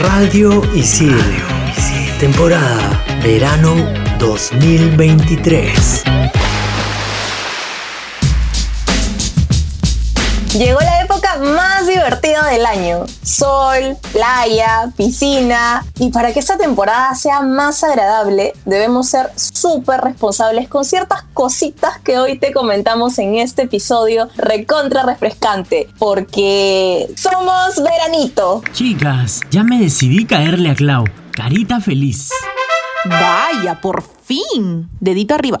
Radio Isil. Temporada Verano 2023. Llegó la época más divertida del año. Sol, playa, piscina. Y para que esta temporada sea más agradable, debemos ser súper responsables con ciertas cositas que hoy te comentamos en este episodio recontra refrescante. Porque somos veranito. Chicas, ya me decidí caerle a Clau. Carita feliz. Vaya, por fin. Dedito arriba.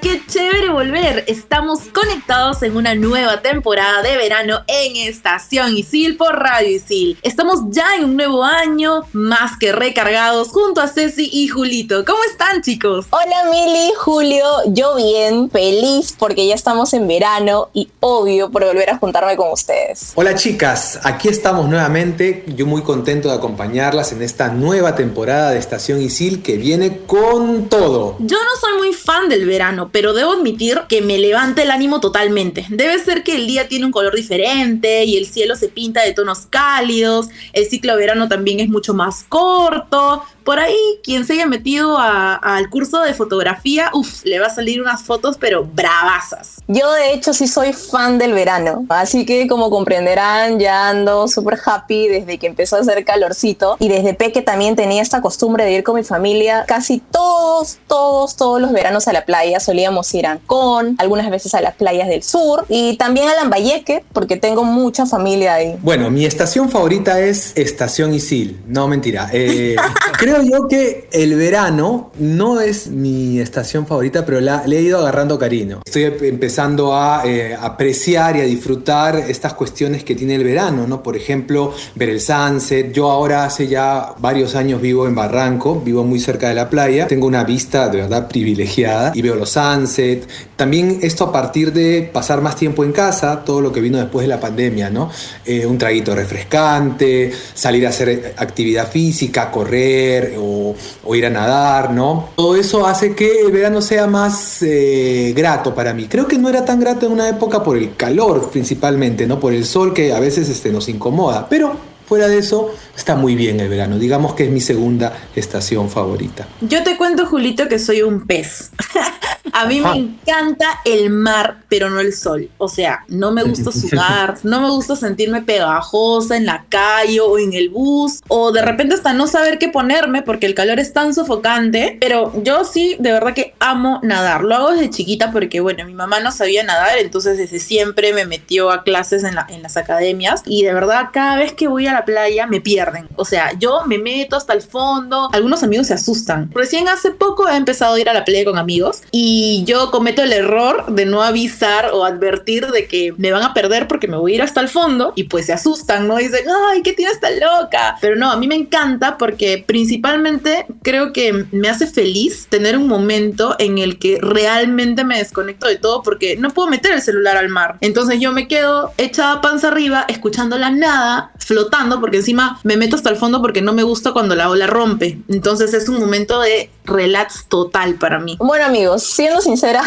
qué chévere volver. Estamos conectados en una nueva temporada de verano en Estación Isil por Radio Isil. Estamos ya en un nuevo año, más que recargados, junto a Ceci y Julito. ¿Cómo están, chicos? Hola, Mili, Julio. Yo bien, feliz porque ya estamos en verano y obvio por volver a juntarme con ustedes. Hola, chicas. Aquí estamos nuevamente. Yo muy contento de acompañarlas en esta nueva temporada de Estación Isil que viene con todo. Yo no soy muy fan del verano, pero debo admitir que me levanta el ánimo totalmente. Debe ser que el día tiene un color diferente y el cielo se pinta de tonos cálidos, el ciclo de verano también es mucho más corto, por ahí, quien se haya metido al curso de fotografía, uff, le va a salir unas fotos, pero bravasas. Yo, de hecho, sí soy fan del verano. Así que, como comprenderán, ya ando súper happy desde que empezó a hacer calorcito. Y desde peque también tenía esta costumbre de ir con mi familia. Casi todos, todos, todos los veranos a la playa. Solíamos ir a Ancón, algunas veces a las playas del sur y también a Lambayeque, porque tengo mucha familia ahí. Bueno, mi estación favorita es Estación Isil. No, mentira. Eh, creo yo que el verano no es mi estación favorita, pero la, le he ido agarrando cariño. Estoy empezando a eh, apreciar y a disfrutar estas cuestiones que tiene el verano, ¿no? Por ejemplo, ver el sunset. Yo ahora hace ya varios años vivo en Barranco, vivo muy cerca de la playa. Tengo una vista de verdad privilegiada y veo los sunsets. También esto a partir de pasar más tiempo en casa, todo lo que vino después de la pandemia, ¿no? Eh, un traguito refrescante, salir a hacer actividad física, correr, o, ir a nadar, ¿no? Todo eso hace que el verano sea más eh, grato para mí. Creo que no era tan grato en una época por el calor principalmente, ¿no? Por el sol que a veces este, nos incomoda, pero fuera de eso está muy bien el verano. Digamos que es mi segunda estación favorita. Yo te cuento, Julito, que soy un pez. A mí me encanta el mar, pero no el sol. O sea, no me gusta sudar, no me gusta sentirme pegajosa en la calle o en el bus, o de repente hasta no saber qué ponerme porque el calor es tan sofocante. Pero yo sí, de verdad que amo nadar. Lo hago desde chiquita porque, bueno, mi mamá no sabía nadar, entonces desde siempre me metió a clases en, en las academias. Y de verdad, cada vez que voy a la playa me pierden. O sea, yo me meto hasta el fondo. Algunos amigos se asustan. Recién hace poco he empezado a ir a la playa con amigos y y yo cometo el error de no avisar o advertir de que me van a perder porque me voy a ir hasta el fondo y pues se asustan, ¿no? dicen, ay, ¿qué tienes tan loca? Pero no, a mí me encanta porque principalmente creo que me hace feliz tener un momento en el que realmente me desconecto de todo porque no puedo meter el celular al mar. Entonces yo me quedo echada panza arriba, escuchando la nada, flotando, porque encima me meto hasta el fondo porque no me gusta cuando la ola rompe. Entonces es un momento de relax total para mí. Bueno amigos, siendo sincera,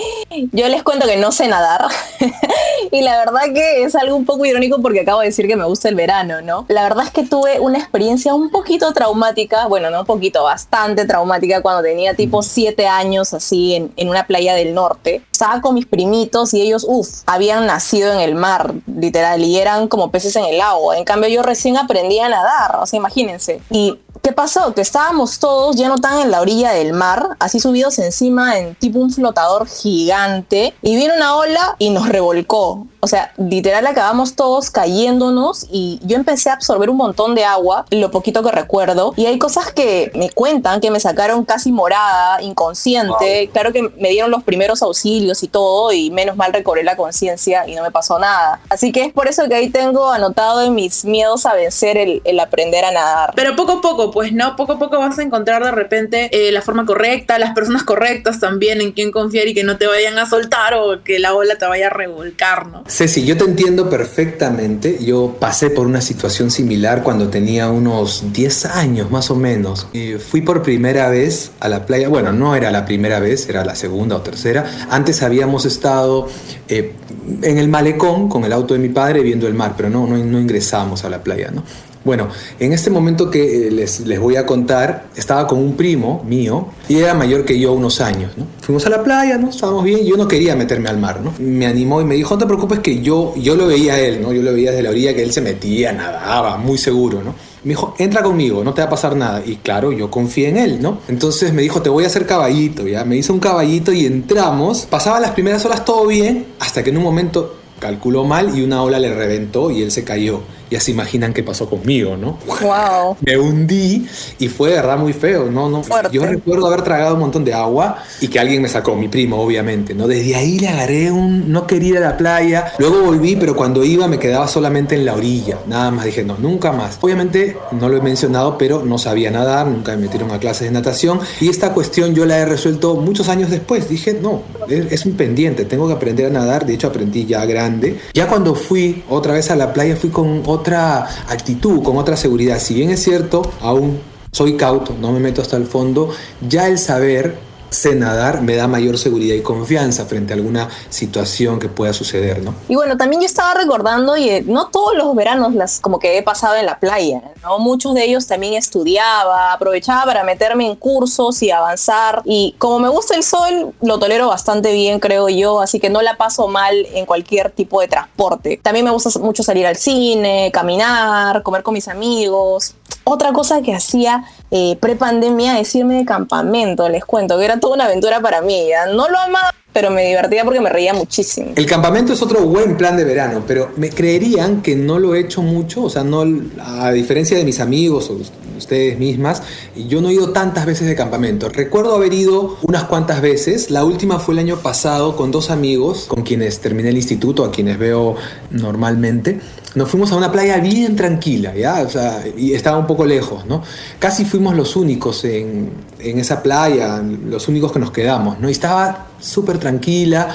yo les cuento que no sé nadar. y la verdad que es algo un poco irónico porque acabo de decir que me gusta el verano, ¿no? La verdad es que tuve una experiencia un poquito traumática, bueno, no un poquito, bastante traumática cuando tenía tipo siete años así en, en una playa del norte. Estaba con mis primitos y ellos, uff, habían nacido en el mar, literal, y eran como peces en el agua. En cambio, yo recién aprendí a nadar, o sea, imagínense. Y ¿Qué pasó? Que estábamos todos ya no tan en la orilla del mar, así subidos encima en tipo un flotador gigante, y vino una ola y nos revolcó. O sea, literal acabamos todos cayéndonos y yo empecé a absorber un montón de agua, lo poquito que recuerdo, y hay cosas que me cuentan que me sacaron casi morada, inconsciente, claro que me dieron los primeros auxilios y todo, y menos mal recobré la conciencia y no me pasó nada. Así que es por eso que ahí tengo anotado en mis miedos a vencer el, el aprender a nadar. Pero poco a poco, pues no, poco a poco vas a encontrar de repente eh, la forma correcta, las personas correctas también en quien confiar y que no te vayan a soltar o que la ola te vaya a revolcar, ¿no? Ceci, yo te entiendo perfectamente. Yo pasé por una situación similar cuando tenía unos 10 años más o menos. Y fui por primera vez a la playa. Bueno, no era la primera vez, era la segunda o tercera. Antes habíamos estado eh, en el malecón con el auto de mi padre viendo el mar, pero no, no, no a la playa, ¿no? Bueno, en este momento que eh, les, les, voy a contar, estaba con un primo mío y era mayor que yo unos años, ¿no? Fuimos a la playa, ¿no? Estábamos bien, yo no quería meterme al mar, ¿no? Me animó y me dijo, no te preocupes que yo, yo lo veía a él, ¿no? Yo lo veía desde la orilla que él se metía, nadaba, muy seguro, ¿no? Me dijo, entra conmigo, no te va a pasar nada. Y claro, yo confié en él, ¿no? Entonces me dijo, te voy a hacer caballito, ¿ya? Me hizo un caballito y entramos. Pasaban las primeras horas todo bien, hasta que en un momento calculó mal y una ola le reventó y él se cayó. Ya se imaginan qué pasó conmigo, ¿no? Wow. Me hundí y fue de verdad muy feo, ¿no? no Fuerte. Yo recuerdo haber tragado un montón de agua y que alguien me sacó, mi primo, obviamente, ¿no? Desde ahí le agarré un... No quería ir a la playa. Luego volví, pero cuando iba me quedaba solamente en la orilla. Nada más dije, no, nunca más. Obviamente, no lo he mencionado, pero no sabía nadar, nunca me metieron a clases de natación. Y esta cuestión yo la he resuelto muchos años después. Dije, no, es, es un pendiente, tengo que aprender a nadar. De hecho, aprendí ya grande. Ya cuando fui otra vez a la playa, fui con otra actitud, con otra seguridad. Si bien es cierto, aún soy cauto, no me meto hasta el fondo, ya el saber sé nadar me da mayor seguridad y confianza frente a alguna situación que pueda suceder, ¿no? Y bueno, también yo estaba recordando y eh, no todos los veranos las como que he pasado en la playa, ¿no? Muchos de ellos también estudiaba, aprovechaba para meterme en cursos y avanzar y como me gusta el sol, lo tolero bastante bien, creo yo, así que no la paso mal en cualquier tipo de transporte. También me gusta mucho salir al cine, caminar, comer con mis amigos. Otra cosa que hacía eh, pre-pandemia es irme de campamento, les cuento, que era toda una aventura para mí. No lo amaba, pero me divertía porque me reía muchísimo. El campamento es otro buen plan de verano, pero me creerían que no lo he hecho mucho, o sea, no a diferencia de mis amigos o ustedes mismas, yo no he ido tantas veces de campamento. Recuerdo haber ido unas cuantas veces, la última fue el año pasado con dos amigos con quienes terminé el instituto, a quienes veo normalmente. Nos fuimos a una playa bien tranquila, ¿ya? O sea, y estaba un poco lejos, ¿no? Casi fuimos los únicos en, en esa playa, los únicos que nos quedamos, ¿no? Y estaba súper tranquila.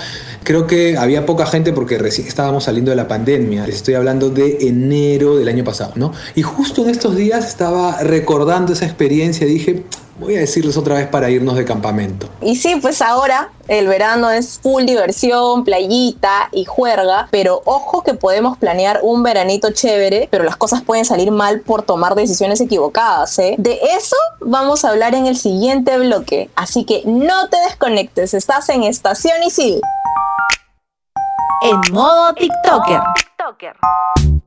Creo que había poca gente porque recién estábamos saliendo de la pandemia. Les estoy hablando de enero del año pasado, ¿no? Y justo en estos días estaba recordando esa experiencia dije, voy a decirles otra vez para irnos de campamento. Y sí, pues ahora el verano es full diversión, playita y juerga, pero ojo que podemos planear un veranito chévere, pero las cosas pueden salir mal por tomar decisiones equivocadas, ¿eh? De eso vamos a hablar en el siguiente bloque, así que no te desconectes, estás en Estación Isil. En modo TikToker. ¿Te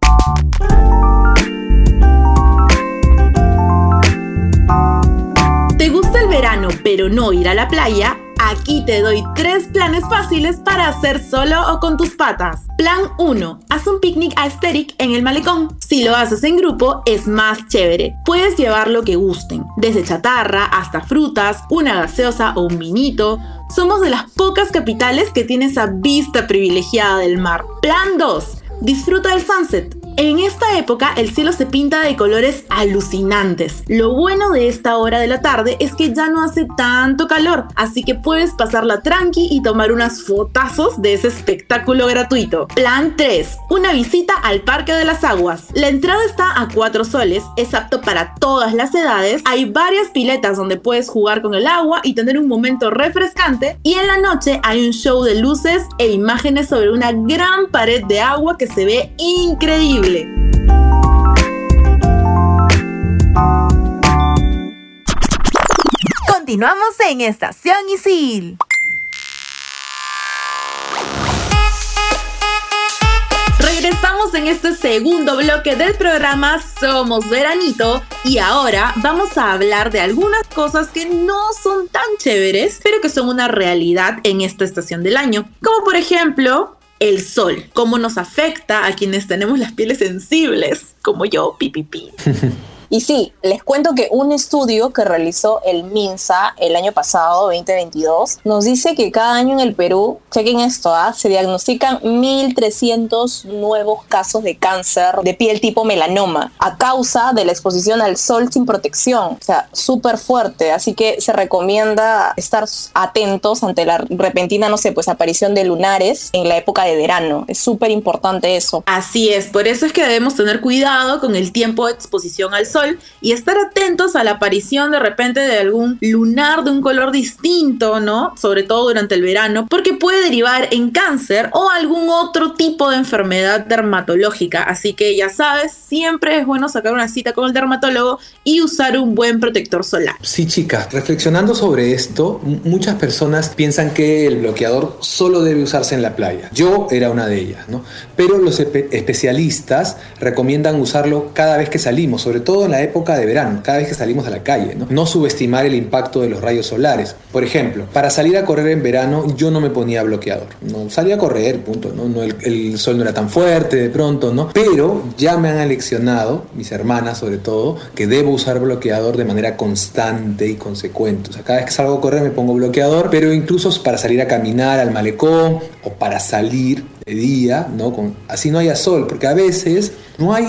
pero no ir a la playa? Aquí te doy tres planes fáciles para hacer solo o con tus patas. Plan 1. Haz un picnic aesthetic en el malecón. Si lo haces en grupo es más chévere. Puedes llevar lo que gusten, desde chatarra hasta frutas, una gaseosa o un vinito. Somos de las pocas capitales que tiene esa vista privilegiada del mar. Plan 2. Disfruta del sunset. En esta época el cielo se pinta de colores alucinantes. Lo bueno de esta hora de la tarde es que ya no hace tanto calor, así que puedes pasarla tranqui y tomar unas fotazos de ese espectáculo gratuito. Plan 3. Una visita al Parque de las Aguas. La entrada está a 4 soles, es apto para todas las edades. Hay varias piletas donde puedes jugar con el agua y tener un momento refrescante. Y en la noche hay un show de luces e imágenes sobre una gran pared de agua que se ve increíble. Continuamos en Estación Isil. Regresamos en este segundo bloque del programa Somos Veranito y ahora vamos a hablar de algunas cosas que no son tan chéveres, pero que son una realidad en esta estación del año. Como por ejemplo el sol, cómo nos afecta a quienes tenemos las pieles sensibles, como yo, pipipi. Y sí, les cuento que un estudio que realizó el MINSA el año pasado, 2022, nos dice que cada año en el Perú, chequen esto, ¿ah? se diagnostican 1.300 nuevos casos de cáncer de piel tipo melanoma a causa de la exposición al sol sin protección. O sea, súper fuerte. Así que se recomienda estar atentos ante la repentina, no sé, pues aparición de lunares en la época de verano. Es súper importante eso. Así es, por eso es que debemos tener cuidado con el tiempo de exposición al sol y estar atentos a la aparición de repente de algún lunar de un color distinto, ¿no? Sobre todo durante el verano, porque puede derivar en cáncer o algún otro tipo de enfermedad dermatológica. Así que ya sabes, siempre es bueno sacar una cita con el dermatólogo y usar un buen protector solar. Sí, chicas, reflexionando sobre esto, muchas personas piensan que el bloqueador solo debe usarse en la playa. Yo era una de ellas, ¿no? Pero los especialistas recomiendan usarlo cada vez que salimos, sobre todo en la época de verano, cada vez que salimos a la calle, ¿no? Subestimar el impacto de los rayos solares. Por ejemplo, para salir a correr en verano yo no me ponía bloqueador, no salía a correr, punto, ¿no? no el, el sol no era tan fuerte de pronto, ¿no? Pero ya me han aleccionado, mis hermanas sobre todo, que debo usar bloqueador de manera constante y consecuente. O sea, cada vez que salgo a correr me pongo bloqueador, pero incluso para salir a caminar al malecón o para salir de día, ¿no? Así no haya sol, porque a veces no hay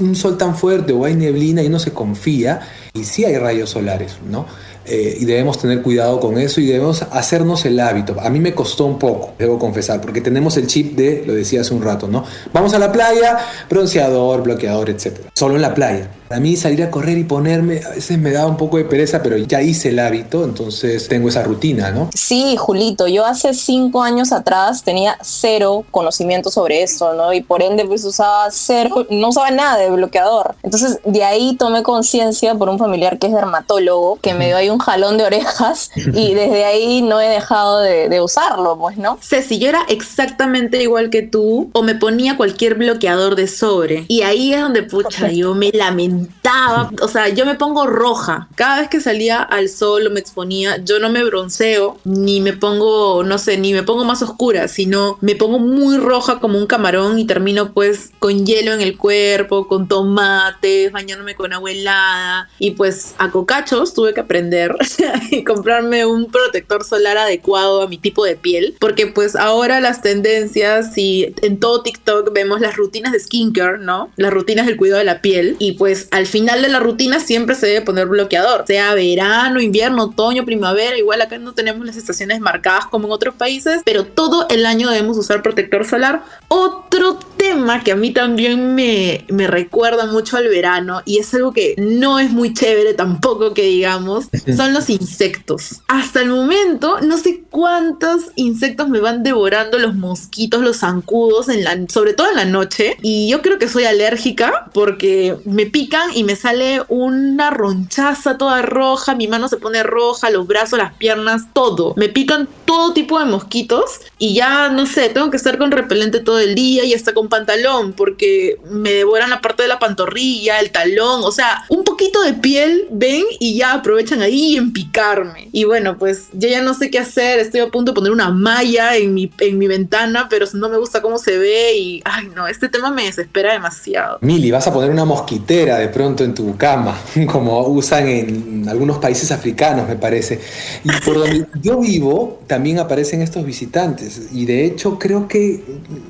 un sol tan fuerte o hay neblina y uno se confía y sí hay rayos solares, ¿no? Eh, y debemos tener cuidado con eso y debemos hacernos el hábito. A mí me costó un poco, debo confesar, porque tenemos el chip de, lo decía hace un rato, ¿no? Vamos a la playa, bronceador, bloqueador, etc. Solo en la playa. A mí salir a correr y ponerme, a veces me da un poco de pereza, pero ya hice el hábito, entonces tengo esa rutina, ¿no? Sí, Julito, yo hace cinco años atrás tenía cero conocimiento sobre esto, ¿no? Y por ende pues usaba cero, no usaba nada de bloqueador. Entonces de ahí tomé conciencia por un familiar que es dermatólogo, que me dio ahí un jalón de orejas y desde ahí no he dejado de, de usarlo, pues, ¿no? Ceci, yo era exactamente igual que tú, o me ponía cualquier bloqueador de sobre, y ahí es donde, pucha, yo me lamenté o sea, yo me pongo roja. Cada vez que salía al sol o me exponía, yo no me bronceo, ni me pongo, no sé, ni me pongo más oscura, sino me pongo muy roja como un camarón y termino pues con hielo en el cuerpo, con tomates, bañándome con agua helada. Y pues a cocachos tuve que aprender y comprarme un protector solar adecuado a mi tipo de piel, porque pues ahora las tendencias y en todo TikTok vemos las rutinas de skincare, ¿no? Las rutinas del cuidado de la piel y pues al final de la rutina siempre se debe poner bloqueador, sea verano, invierno, otoño, primavera, igual acá no tenemos las estaciones marcadas como en otros países, pero todo el año debemos usar protector solar. Otro tema que a mí también me, me recuerda mucho al verano y es algo que no es muy chévere tampoco que digamos, son los insectos. Hasta el momento no sé cuántos insectos me van devorando los mosquitos, los zancudos, en la, sobre todo en la noche. Y yo creo que soy alérgica porque me pica y me sale una ronchaza toda roja, mi mano se pone roja, los brazos, las piernas, todo. Me pican todo tipo de mosquitos y ya no sé, tengo que estar con repelente todo el día y hasta con pantalón porque me devoran la parte de la pantorrilla, el talón, o sea, un poquito de piel ven y ya aprovechan ahí en picarme. Y bueno, pues yo ya no sé qué hacer, estoy a punto de poner una malla en mi, en mi ventana, pero no me gusta cómo se ve y, ay no, este tema me desespera demasiado. Mili, vas a poner una mosquitera de pronto en tu cama, como usan en algunos países africanos, me parece. Y por donde yo vivo también aparecen estos visitantes. Y de hecho creo que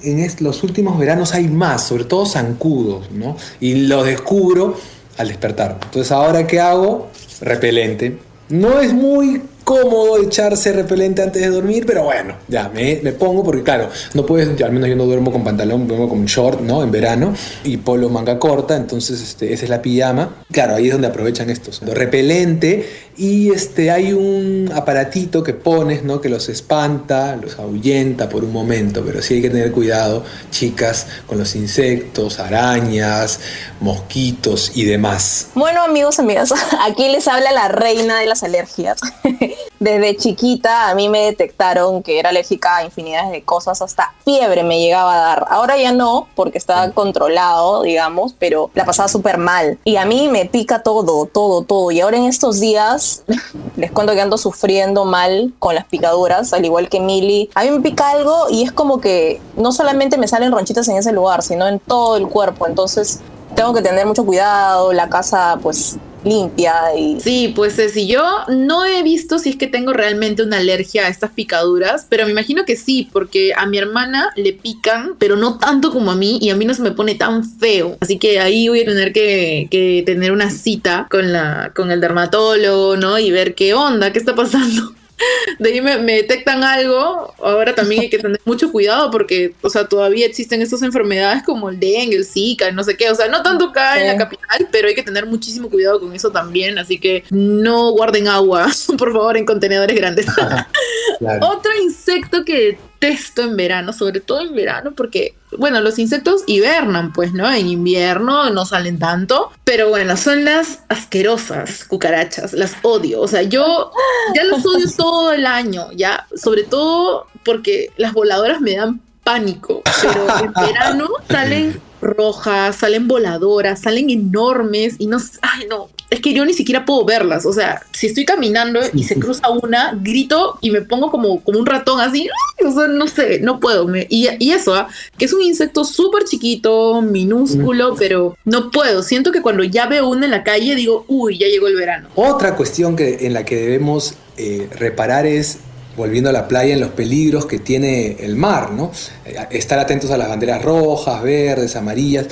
en los últimos hay más, sobre todo zancudos, ¿no? Y lo descubro al despertar. Entonces, ¿ahora qué hago? Repelente. No es muy cómodo echarse repelente antes de dormir, pero bueno, ya me, me pongo porque claro, no puedes, al menos yo no duermo con pantalón, duermo con short, ¿no? En verano y polo manga corta, entonces este, esa es la pijama. Claro, ahí es donde aprovechan estos. Repelente y este, hay un aparatito que pones, ¿no? Que los espanta, los ahuyenta por un momento, pero sí hay que tener cuidado, chicas, con los insectos, arañas, mosquitos y demás. Bueno, amigos, amigas, aquí les habla la reina de las alergias. Desde chiquita a mí me detectaron que era alérgica a infinidades de cosas, hasta fiebre me llegaba a dar. Ahora ya no, porque estaba controlado, digamos, pero la pasaba súper mal. Y a mí me pica todo, todo, todo. Y ahora en estos días les cuento que ando sufriendo mal con las picaduras, al igual que Mili. A mí me pica algo y es como que no solamente me salen ronchitas en ese lugar, sino en todo el cuerpo. Entonces tengo que tener mucho cuidado, la casa pues limpia y... Sí, pues eh, si yo no he visto si es que tengo realmente una alergia a estas picaduras, pero me imagino que sí, porque a mi hermana le pican, pero no tanto como a mí y a mí no se me pone tan feo. Así que ahí voy a tener que, que tener una cita con, la, con el dermatólogo, ¿no? Y ver qué onda, qué está pasando de ahí me, detectan algo, ahora también hay que tener mucho cuidado porque, o sea, todavía existen estas enfermedades como el dengue, el zika, no sé qué, o sea, no tanto acá en la capital, pero hay que tener muchísimo cuidado con eso también, así que no guarden agua, por favor, en contenedores grandes. Otro insecto que detesto en verano, sobre todo en verano, porque, bueno, los insectos hibernan, pues, ¿no? En invierno no salen tanto, pero bueno, son las asquerosas cucarachas, las odio, o sea, yo ya las odio todo el año, ya, sobre todo porque las voladoras me dan pánico, pero en verano salen rojas, salen voladoras, salen enormes y no, ay no, es que yo ni siquiera puedo verlas, o sea, si estoy caminando y se cruza una, grito y me pongo como, como un ratón así, o sea, no sé, no puedo, y, eso, ¿ah? que es un insecto súper chiquito, minúsculo, pero no puedo, siento que cuando ya veo una en la calle digo, uy, ya llegó el verano. Otra cuestión que, en la que debemos eh, reparar es volviendo a la playa, en los peligros que tiene el mar, ¿no? Eh, estar atentos a las banderas rojas, verdes, amarillas.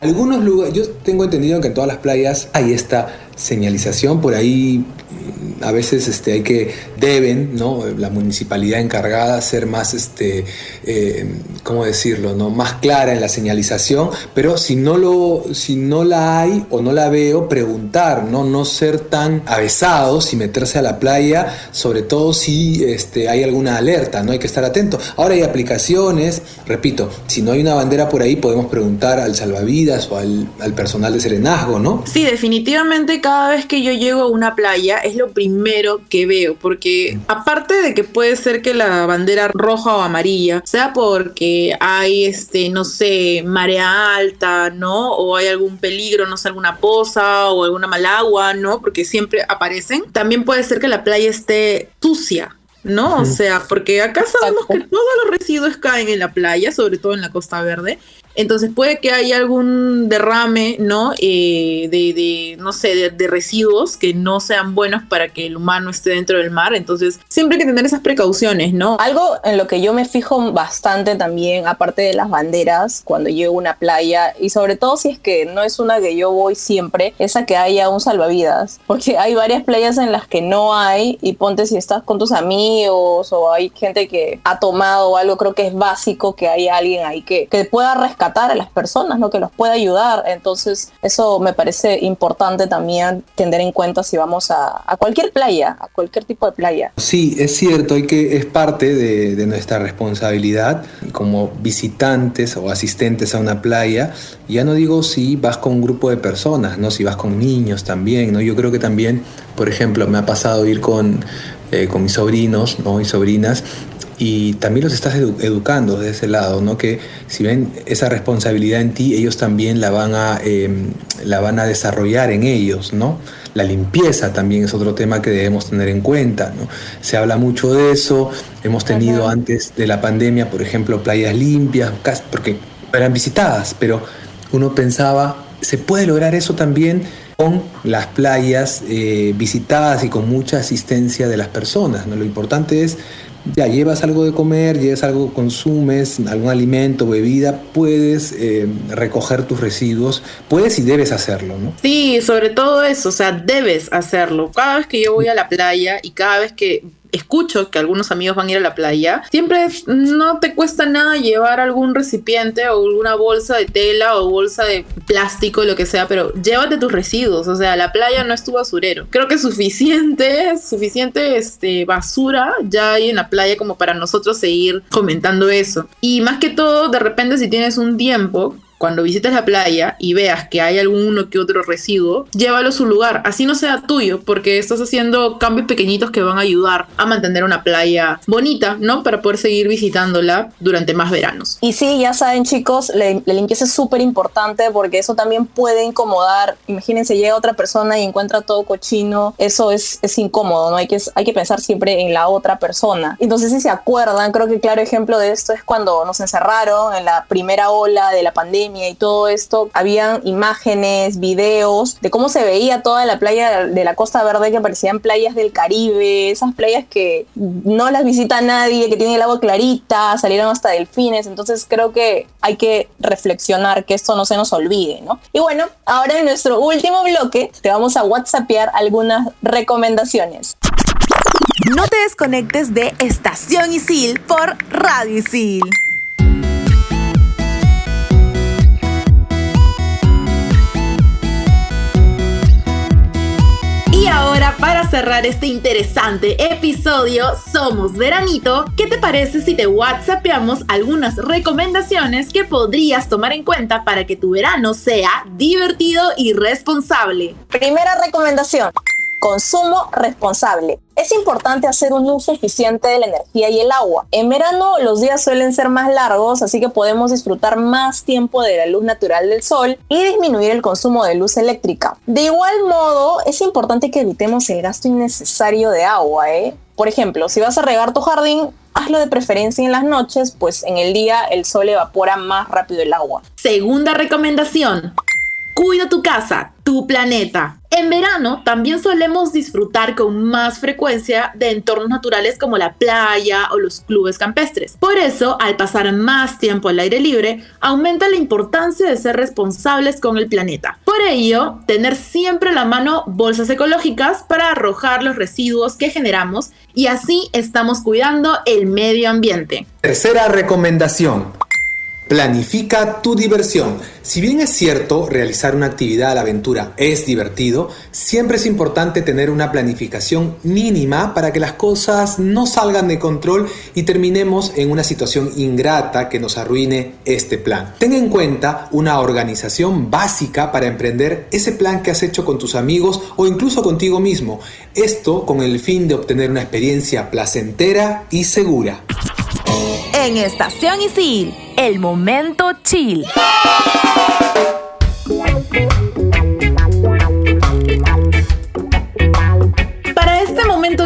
Algunos lugares, yo tengo entendido que en todas las playas hay esta señalización, por ahí a veces este, hay que, deben, ¿no? La municipalidad encargada ser más, este, eh, ¿cómo decirlo? ¿no? Más clara en la señalización, pero si no, lo, si no la hay o no la veo, preguntar, ¿no? No ser tan avesados y meterse a la playa, sobre todo si este, hay alguna alerta, ¿no? Hay que estar atento. Ahora hay aplicaciones, repito, si no hay una bandera por ahí, podemos preguntar al salvavidas o al, al personal de serenazgo, ¿no? Sí, definitivamente cada vez que yo llego a una playa es lo primero que veo, porque aparte de que puede ser que la bandera roja o amarilla sea porque hay, este, no sé, marea alta, ¿no? O hay algún peligro, no sé, alguna poza o alguna malagua, ¿no? Porque siempre aparecen. También puede ser que la playa esté sucia, ¿no? O sea, porque acá sabemos que todos los residuos caen en la playa, sobre todo en la Costa Verde, entonces puede que haya algún derrame, ¿no? Eh, de, no sé, de, residuos que no sean buenos para que el humano esté dentro del mar. Entonces siempre hay que tener esas precauciones, ¿no? Algo en lo que yo me fijo bastante también, aparte de las banderas, cuando llego a una playa, y sobre todo si es que no es una que yo voy siempre, es a que haya un salvavidas. Porque hay varias playas en las que no hay, y ponte si estás con tus amigos o hay gente que ha tomado algo, creo que es básico que haya alguien ahí que, que pueda rescatar a las personas, ¿no? que los pueda ayudar. Entonces, eso me parece importante también tener en cuenta si vamos a, cualquier playa, a cualquier tipo de playa. Sí, es cierto, hay que, es parte de, nuestra responsabilidad como visitantes o asistentes a una playa. Ya no digo si vas con un grupo de personas, ¿no? si vas con niños también. ¿no? Yo creo que también, por ejemplo, me ha pasado ir con, eh, con mis sobrinos ¿no? y sobrinas y también los estás educando de ese lado, ¿no? Que si ven esa responsabilidad en ti, ellos también la van a, em, la van a desarrollar en ellos, ¿no? La limpieza también es otro tema que debemos tener en cuenta, ¿no? Se habla mucho de eso, hemos tenido antes de la pandemia, por ejemplo, playas limpias, porque eran visitadas, pero uno pensaba, ¿se puede lograr eso también? con las playas eh, visitadas y con mucha asistencia de las personas. ¿no? Lo importante es ya llevas algo de comer, llevas algo, consumes algún alimento, bebida, puedes eh, recoger tus residuos, puedes y debes hacerlo, ¿no? Sí, sobre todo eso, o sea, debes hacerlo. Cada vez que yo voy a la playa y cada vez que escucho que algunos amigos van a ir a la playa, siempre no te cuesta nada llevar algún recipiente o alguna bolsa de tela o bolsa de plástico, lo que sea, pero llévate tus residuos, o sea, la playa no es tu basurero. Creo que suficiente, suficiente este, basura ya hay en la playa como para nosotros seguir comentando eso. Y más que todo, de repente si tienes un tiempo, cuando visites la playa y veas que hay alguno que otro residuo, llévalo a su lugar, así no sea tuyo, porque estás haciendo cambios pequeñitos que van a ayudar a mantener una playa bonita, ¿no? Para poder seguir visitándola durante más veranos. Y sí, ya saben chicos, la, limpieza es súper importante porque eso también puede incomodar. Imagínense, llega otra persona y encuentra todo cochino, eso es, es incómodo, ¿no? Hay que, hay que pensar siempre en la otra persona. Entonces, si se acuerdan, creo que claro ejemplo de esto es cuando nos encerraron en la primera ola de la pandemia y todo esto, habían imágenes, videos de cómo se veía toda la playa de la Costa Verde que parecían playas del Caribe, esas playas que no las visita nadie, que tienen el agua clarita, salieron hasta delfines, entonces creo que hay que reflexionar que esto no se nos olvide, ¿no? Y bueno, ahora en nuestro último bloque te vamos a whatsappear algunas recomendaciones. No te desconectes de Estación Isil por Radio Isil. Para cerrar este interesante episodio, somos Veranito. ¿Qué te parece si te WhatsAppamos algunas recomendaciones que podrías tomar en cuenta para que tu verano sea divertido y responsable? Primera recomendación. Consumo responsable. Es importante hacer un uso eficiente de la energía y el agua. En verano los días suelen ser más largos, así que podemos disfrutar más tiempo de la luz natural del sol y disminuir el consumo de luz eléctrica. De igual modo, es importante que evitemos el gasto innecesario de agua. ¿eh? Por ejemplo, si vas a regar tu jardín, hazlo de preferencia en las noches, pues en el día el sol evapora más rápido el agua. Segunda recomendación. Cuida tu casa, tu planeta. En verano también solemos disfrutar con más frecuencia de entornos naturales como la playa o los clubes campestres. Por eso, al pasar más tiempo al aire libre, aumenta la importancia de ser responsables con el planeta. Por ello, tener siempre a la mano bolsas ecológicas para arrojar los residuos que generamos y así estamos cuidando el medio ambiente. Tercera recomendación. Planifica tu diversión. Si bien es cierto, realizar una actividad a la aventura es divertido, siempre es importante tener una planificación mínima para que las cosas no salgan de control y terminemos en una situación ingrata que nos arruine este plan. Ten en cuenta una organización básica para emprender ese plan que has hecho con tus amigos o incluso contigo mismo. Esto con el fin de obtener una experiencia placentera y segura. En Estación Isil, el momento chill.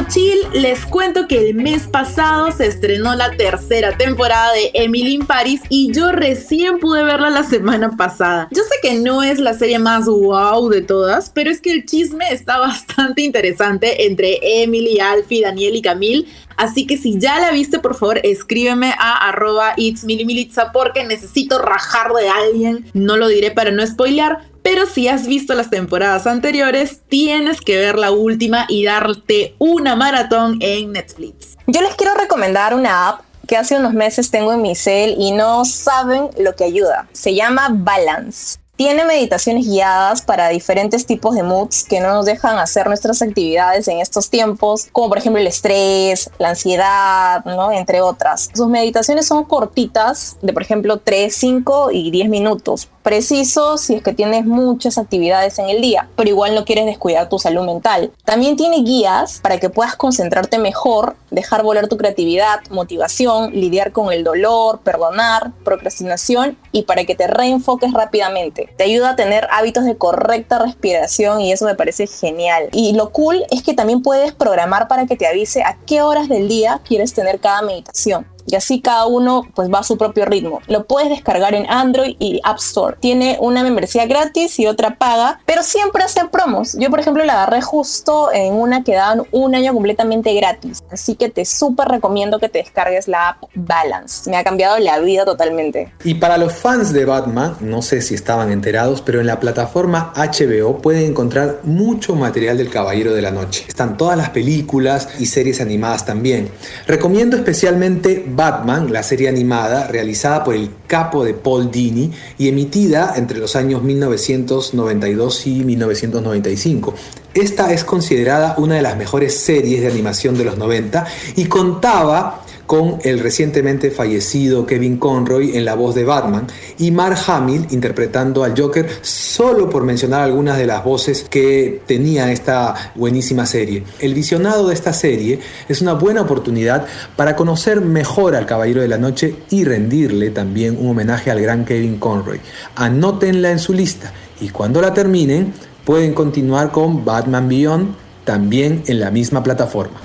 Chill, les cuento que el mes pasado se estrenó la tercera temporada de Emily in Paris y yo recién pude verla la semana pasada. Yo sé que no es la serie más wow de todas, pero es que el chisme está bastante interesante entre Emily, Alfie, Daniel y Camille. Así que si ya la viste, por favor, escríbeme a arroba itsmilimilitza porque necesito rajar de alguien. No lo diré para no spoilear, pero si has visto las temporadas anteriores, tienes que ver la última y darte una maratón en Netflix. Yo les quiero recomendar una app que hace unos meses tengo en mi cel y no saben lo que ayuda. Se llama Balance. Tiene meditaciones guiadas para diferentes tipos de moods que no nos dejan hacer nuestras actividades en estos tiempos, como por ejemplo el estrés, la ansiedad, ¿no? entre otras. Sus meditaciones son cortitas, de por ejemplo 3, 5 y 10 minutos. Preciso si es que tienes muchas actividades en el día, pero igual no quieres descuidar tu salud mental. También tiene guías para que puedas concentrarte mejor, dejar volar tu creatividad, motivación, lidiar con el dolor, perdonar, procrastinación y para que te reenfoques rápidamente te ayuda a tener hábitos de correcta respiración y eso me parece genial. Y lo cool es que también puedes programar para que te avise a qué horas del día quieres tener cada meditación y así cada uno pues va a su propio ritmo. Lo puedes descargar en Android y App Store. Tiene una membresía gratis y otra paga, pero siempre hacen promos. Yo por ejemplo la agarré justo en una que daban un año completamente gratis. Así que te súper recomiendo que te descargues la app Balance. Me ha cambiado la vida totalmente. Y para los fans de Batman, no sé si estaban enterados, pero en la plataforma HBO pueden encontrar mucho material del Caballero de la Noche. Están todas las películas y series animadas también. Recomiendo especialmente Batman, la serie animada realizada por el capo de Paul Dini y emitida entre los años 1992 y 1995. Esta es considerada una de las mejores series de animación de los 90 y contaba con el recientemente fallecido Kevin Conroy en la voz de Batman y Mark Hamill interpretando al Joker, solo por mencionar algunas de las voces que tenía esta buenísima serie. El visionado de esta serie es una buena oportunidad para conocer mejor al Caballero de la Noche y rendirle también un homenaje al gran Kevin Conroy. Anótenla en su lista y cuando la terminen pueden continuar con Batman Beyond también en la misma plataforma.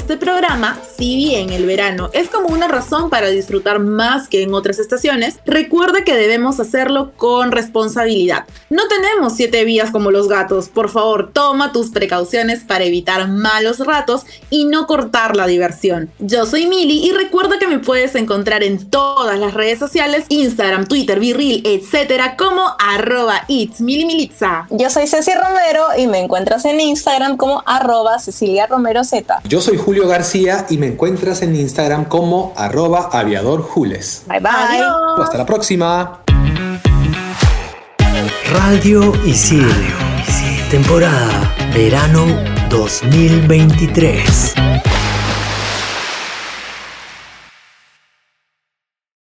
Este programa, si bien el verano es como una razón para disfrutar más que en otras estaciones, recuerda que debemos hacerlo con responsabilidad. No tenemos siete vías como los gatos, por favor toma tus precauciones para evitar malos ratos y no cortar la diversión. Yo soy Mili y recuerda que me puedes encontrar en todas las redes sociales, Instagram, Twitter, Virril, etcétera, como arroba it's Yo soy Ceci Romero y me encuentras en Instagram como arroba Cecilia Romero Z. Yo soy Julio García y me encuentras en Instagram como arroba aviador Jules. Bye bye. Hasta la próxima. Radio Isil. Temporada Verano 2023.